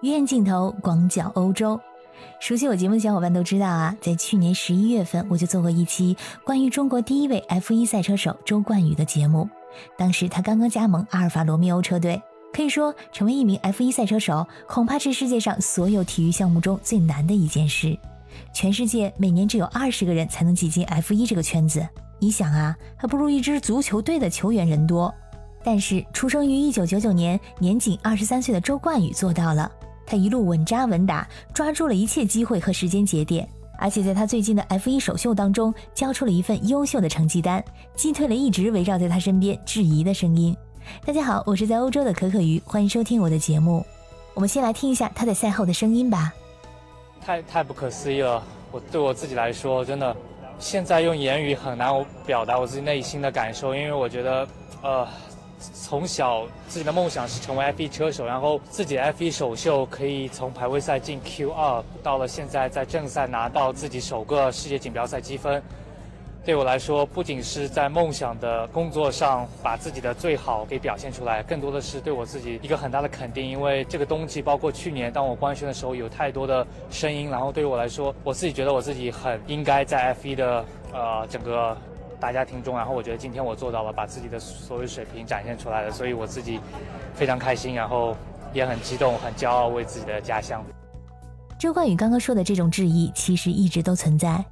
鱼眼镜头广角欧洲。熟悉我节目的小伙伴都知道啊，在去年十一月份我就做过一期关于中国第一位 F1 赛车手周冠宇的节目。当时他刚刚加盟阿尔法罗密欧车队，可以说成为一名 F1 赛车手，恐怕是世界上所有体育项目中最难的一件事。全世界每年只有二十个人才能挤进 F1 这个圈子，你想啊，还不如一支足球队的球员人多。但是，出生于一九九九年、年仅二十三岁的周冠宇做到了。他一路稳扎稳打，抓住了一切机会和时间节点，而且在他最近的 F1 首秀当中，交出了一份优秀的成绩单，击退了一直围绕在他身边质疑的声音。大家好，我是在欧洲的可可鱼，欢迎收听我的节目。我们先来听一下他在赛后的声音吧。太太不可思议了，我对我自己来说，真的，现在用言语很难表达我自己内心的感受，因为我觉得，呃。从小自己的梦想是成为 F1 车手，然后自己 F1 首秀可以从排位赛进 Q2，到了现在在正赛拿到自己首个世界锦标赛积分，对我来说不仅是在梦想的工作上把自己的最好给表现出来，更多的是对我自己一个很大的肯定。因为这个冬季包括去年当我官宣的时候，有太多的声音，然后对于我来说，我自己觉得我自己很应该在 F1 的呃整个。大家庭中，然后我觉得今天我做到了，把自己的所有水平展现出来了，所以我自己非常开心，然后也很激动、很骄傲，为自己的家乡。周冠宇刚刚说的这种质疑，其实一直都存在。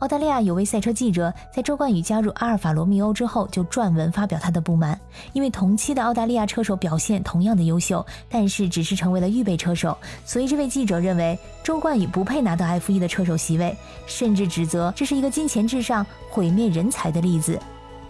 澳大利亚有位赛车记者在周冠宇加入阿尔法罗密欧之后，就撰文发表他的不满，因为同期的澳大利亚车手表现同样的优秀，但是只是成为了预备车手，所以这位记者认为周冠宇不配拿到 F1 的车手席位，甚至指责这是一个金钱至上、毁灭人才的例子。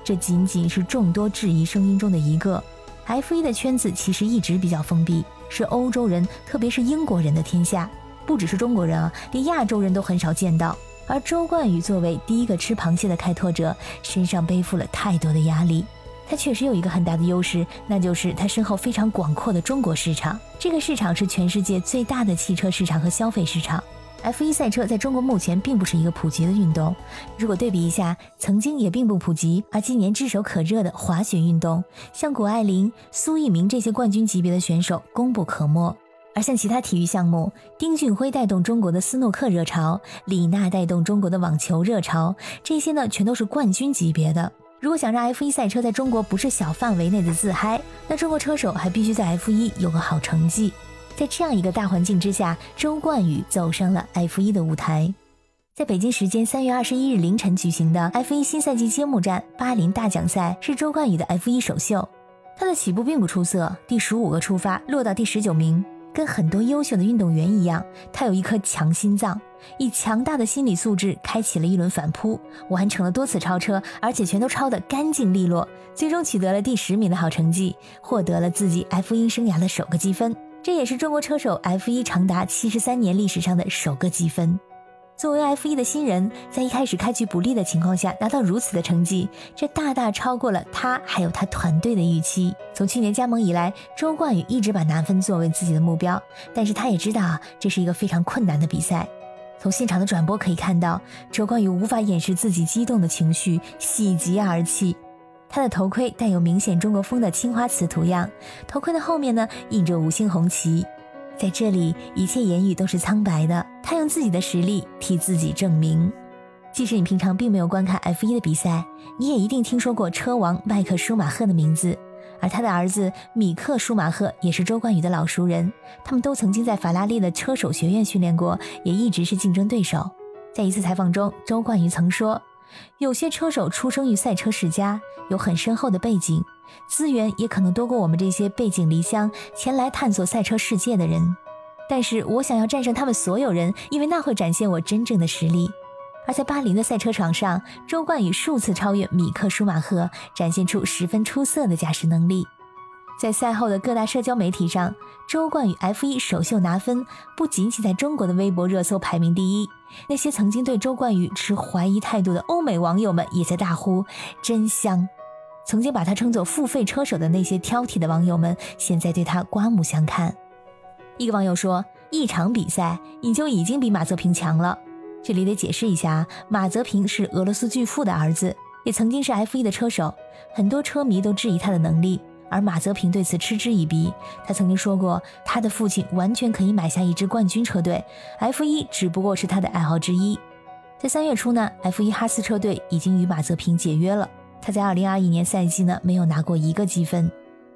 这仅仅是众多质疑声音中的一个。F1 的圈子其实一直比较封闭，是欧洲人，特别是英国人的天下，不只是中国人啊，连亚洲人都很少见到。而周冠宇作为第一个吃螃蟹的开拓者，身上背负了太多的压力。他确实有一个很大的优势，那就是他身后非常广阔的中国市场。这个市场是全世界最大的汽车市场和消费市场。F1 赛车在中国目前并不是一个普及的运动。如果对比一下，曾经也并不普及，而今年炙手可热的滑雪运动，像谷爱凌、苏翊鸣这些冠军级别的选手功不可没。而像其他体育项目，丁俊晖带动中国的斯诺克热潮，李娜带动中国的网球热潮，这些呢全都是冠军级别的。如果想让 F1 赛车在中国不是小范围内的自嗨，那中国车手还必须在 F1 有个好成绩。在这样一个大环境之下，周冠宇走上了 F1 的舞台。在北京时间三月二十一日凌晨举行的 F1 新赛季揭幕战巴林大奖赛，是周冠宇的 F1 首秀。他的起步并不出色，第十五个出发落到第十九名。跟很多优秀的运动员一样，他有一颗强心脏，以强大的心理素质开启了一轮反扑，完成了多次超车，而且全都超得干净利落，最终取得了第十名的好成绩，获得了自己 F1 生涯的首个积分，这也是中国车手 F1 长达七十三年历史上的首个积分。作为 F1 的新人，在一开始开局不利的情况下拿到如此的成绩，这大大超过了他还有他团队的预期。从去年加盟以来，周冠宇一直把拿分作为自己的目标，但是他也知道这是一个非常困难的比赛。从现场的转播可以看到，周冠宇无法掩饰自己激动的情绪，喜极而泣。他的头盔带有明显中国风的青花瓷图样，头盔的后面呢印着五星红旗。在这里，一切言语都是苍白的。他用自己的实力替自己证明。即使你平常并没有观看 F1 的比赛，你也一定听说过车王迈克·舒马赫的名字。而他的儿子米克·舒马赫也是周冠宇的老熟人，他们都曾经在法拉利的车手学院训练过，也一直是竞争对手。在一次采访中，周冠宇曾说。有些车手出生于赛车世家，有很深厚的背景，资源也可能多过我们这些背井离乡前来探索赛车世界的人。但是我想要战胜他们所有人，因为那会展现我真正的实力。而在巴林的赛车场上，周冠宇数次超越米克·舒马赫，展现出十分出色的驾驶能力。在赛后的各大社交媒体上，周冠宇 F1 首秀拿分，不仅仅在中国的微博热搜排名第一，那些曾经对周冠宇持怀疑态度的欧美网友们也在大呼“真香”。曾经把他称作付费车手的那些挑剔的网友们，现在对他刮目相看。一个网友说：“一场比赛你就已经比马泽平强了。”这里得解释一下，马泽平是俄罗斯巨富的儿子，也曾经是 F1 的车手，很多车迷都质疑他的能力。而马泽平对此嗤之以鼻。他曾经说过，他的父亲完全可以买下一支冠军车队，F1 只不过是他的爱好之一。在三月初呢，F1 哈斯车队已经与马泽平解约了。他在2021年赛季呢没有拿过一个积分。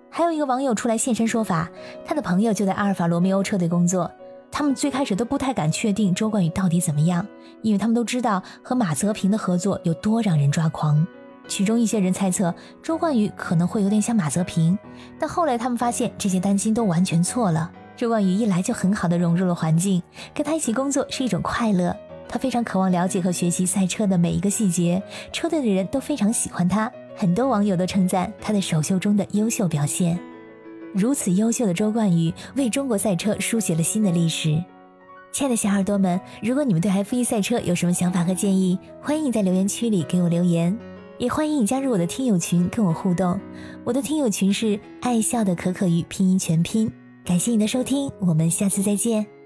还有一个网友出来现身说法，他的朋友就在阿尔法罗密欧车队工作。他们最开始都不太敢确定周冠宇到底怎么样，因为他们都知道和马泽平的合作有多让人抓狂。其中一些人猜测周冠宇可能会有点像马泽平，但后来他们发现这些担心都完全错了。周冠宇一来就很好的融入了环境，跟他一起工作是一种快乐。他非常渴望了解和学习赛车的每一个细节，车队的人都非常喜欢他，很多网友都称赞他在首秀中的优秀表现。如此优秀的周冠宇为中国赛车书写了新的历史。亲爱的小耳朵们，如果你们对 F1 赛车有什么想法和建议，欢迎在留言区里给我留言，也欢迎你加入我的听友群跟我互动。我的听友群是爱笑的可可鱼拼音全拼。感谢你的收听，我们下次再见。